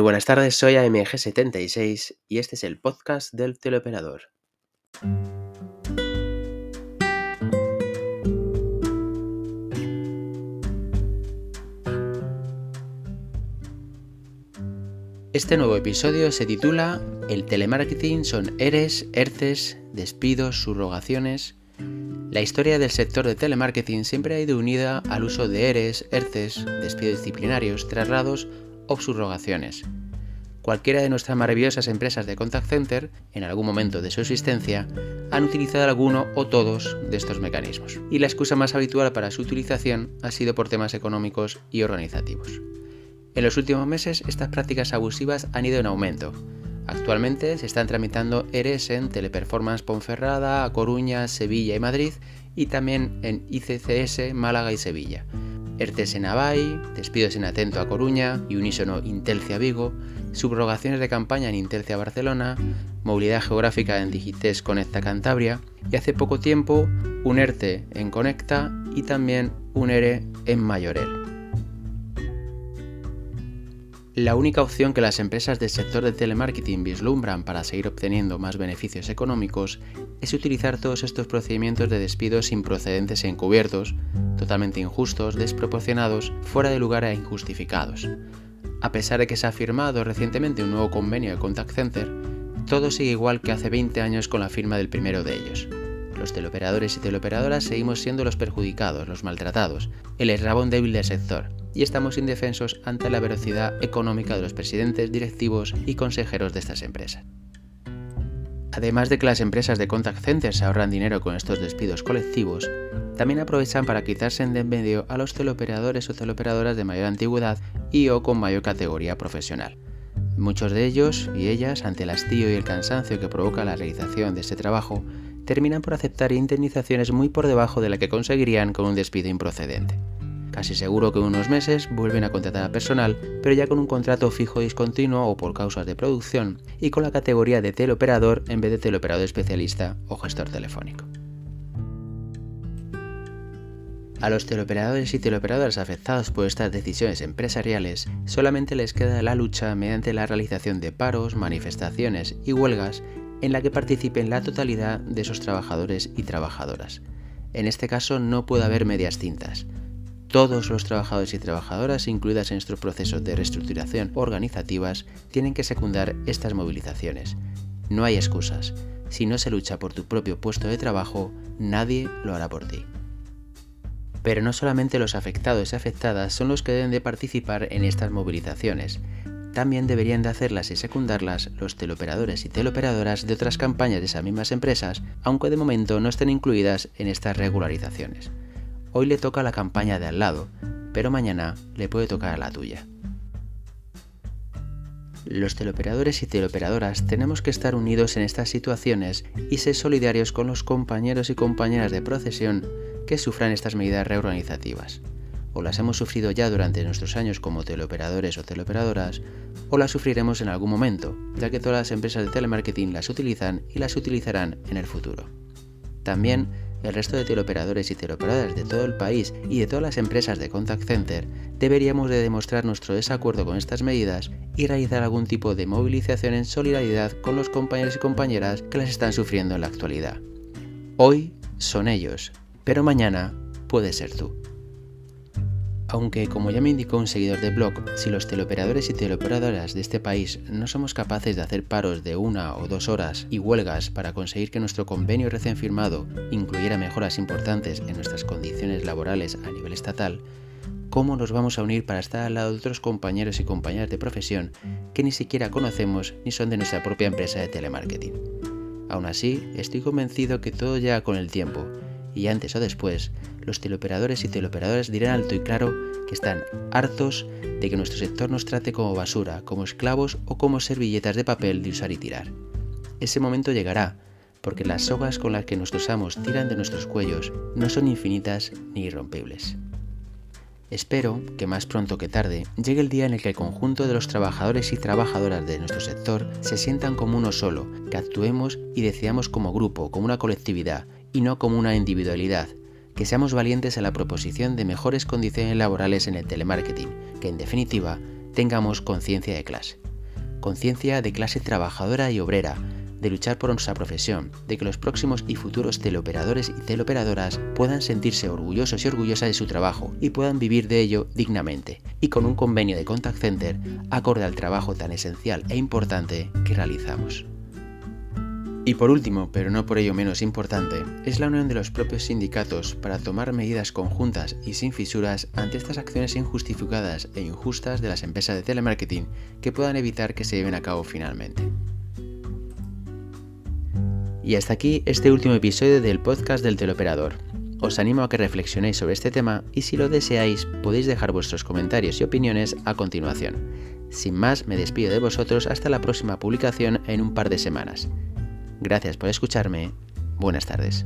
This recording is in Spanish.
Muy buenas tardes, soy AMG76 y este es el podcast del teleoperador. Este nuevo episodio se titula El telemarketing son ERES, ERCES, despidos, subrogaciones. La historia del sector de telemarketing siempre ha ido unida al uso de ERES, ERCES, despidos disciplinarios, traslados o subrogaciones. Cualquiera de nuestras maravillosas empresas de contact center, en algún momento de su existencia, han utilizado alguno o todos de estos mecanismos. Y la excusa más habitual para su utilización ha sido por temas económicos y organizativos. En los últimos meses estas prácticas abusivas han ido en aumento. Actualmente se están tramitando ERES en Teleperformance Ponferrada, A Coruña, Sevilla y Madrid y también en ICCS, Málaga y Sevilla. ERTES en Avai, despidos en Atento a Coruña y Unísono Intelcia Vigo, subrogaciones de campaña en Intelcia Barcelona, movilidad geográfica en Digites Conecta Cantabria y hace poco tiempo un ERTE en Conecta y también un ERE en Mayorel. La única opción que las empresas del sector de telemarketing vislumbran para seguir obteniendo más beneficios económicos es utilizar todos estos procedimientos de despidos improcedentes e encubiertos, totalmente injustos, desproporcionados, fuera de lugar e injustificados. A pesar de que se ha firmado recientemente un nuevo convenio de Contact Center, todo sigue igual que hace 20 años con la firma del primero de ellos. Los teleoperadores y teleoperadoras seguimos siendo los perjudicados, los maltratados, el eslabón débil del sector, y estamos indefensos ante la velocidad económica de los presidentes, directivos y consejeros de estas empresas. Además de que las empresas de contact centers ahorran dinero con estos despidos colectivos, también aprovechan para quitarse en medio a los teleoperadores o teleoperadoras de mayor antigüedad y o con mayor categoría profesional. Muchos de ellos y ellas, ante el hastío y el cansancio que provoca la realización de este trabajo, terminan por aceptar indemnizaciones muy por debajo de la que conseguirían con un despido improcedente. Casi seguro que en unos meses vuelven a contratar a personal, pero ya con un contrato fijo discontinuo o por causas de producción, y con la categoría de teleoperador en vez de teleoperador especialista o gestor telefónico. A los teleoperadores y teleoperadoras afectados por estas decisiones empresariales solamente les queda la lucha mediante la realización de paros, manifestaciones y huelgas en la que participen la totalidad de esos trabajadores y trabajadoras. En este caso no puede haber medias tintas todos los trabajadores y trabajadoras incluidas en estos procesos de reestructuración organizativas tienen que secundar estas movilizaciones. No hay excusas. Si no se lucha por tu propio puesto de trabajo, nadie lo hará por ti. Pero no solamente los afectados y afectadas son los que deben de participar en estas movilizaciones, también deberían de hacerlas y secundarlas los teleoperadores y teleoperadoras de otras campañas de esas mismas empresas, aunque de momento no estén incluidas en estas regularizaciones. Hoy le toca la campaña de al lado, pero mañana le puede tocar a la tuya. Los teleoperadores y teleoperadoras tenemos que estar unidos en estas situaciones y ser solidarios con los compañeros y compañeras de procesión que sufran estas medidas reorganizativas. O las hemos sufrido ya durante nuestros años como teleoperadores o teleoperadoras, o las sufriremos en algún momento, ya que todas las empresas de telemarketing las utilizan y las utilizarán en el futuro. También el resto de teleoperadores y teleoperadoras de todo el país y de todas las empresas de contact center deberíamos de demostrar nuestro desacuerdo con estas medidas y realizar algún tipo de movilización en solidaridad con los compañeros y compañeras que las están sufriendo en la actualidad. Hoy son ellos, pero mañana puede ser tú. Aunque, como ya me indicó un seguidor de blog, si los teleoperadores y teleoperadoras de este país no somos capaces de hacer paros de una o dos horas y huelgas para conseguir que nuestro convenio recién firmado incluyera mejoras importantes en nuestras condiciones laborales a nivel estatal, ¿cómo nos vamos a unir para estar al lado de otros compañeros y compañeras de profesión que ni siquiera conocemos ni son de nuestra propia empresa de telemarketing? Aún así, estoy convencido que todo llega con el tiempo y antes o después, los teleoperadores y teleoperadoras dirán alto y claro que están hartos de que nuestro sector nos trate como basura, como esclavos o como servilletas de papel de usar y tirar. Ese momento llegará, porque las sogas con las que nuestros amos tiran de nuestros cuellos no son infinitas ni irrompibles. Espero que más pronto que tarde llegue el día en el que el conjunto de los trabajadores y trabajadoras de nuestro sector se sientan como uno solo, que actuemos y decidamos como grupo, como una colectividad, y no como una individualidad, que seamos valientes en la proposición de mejores condiciones laborales en el telemarketing, que en definitiva tengamos conciencia de clase. conciencia de clase trabajadora y obrera, de luchar por nuestra profesión, de que los próximos y futuros teleoperadores y teleoperadoras puedan sentirse orgullosos y orgullosas de su trabajo y puedan vivir de ello dignamente, y con un convenio de contact center acorde al trabajo tan esencial e importante que realizamos. Y por último, pero no por ello menos importante, es la unión de los propios sindicatos para tomar medidas conjuntas y sin fisuras ante estas acciones injustificadas e injustas de las empresas de telemarketing que puedan evitar que se lleven a cabo finalmente. Y hasta aquí este último episodio del podcast del teleoperador. Os animo a que reflexionéis sobre este tema y si lo deseáis podéis dejar vuestros comentarios y opiniones a continuación. Sin más, me despido de vosotros hasta la próxima publicación en un par de semanas. Gracias por escucharme. Buenas tardes.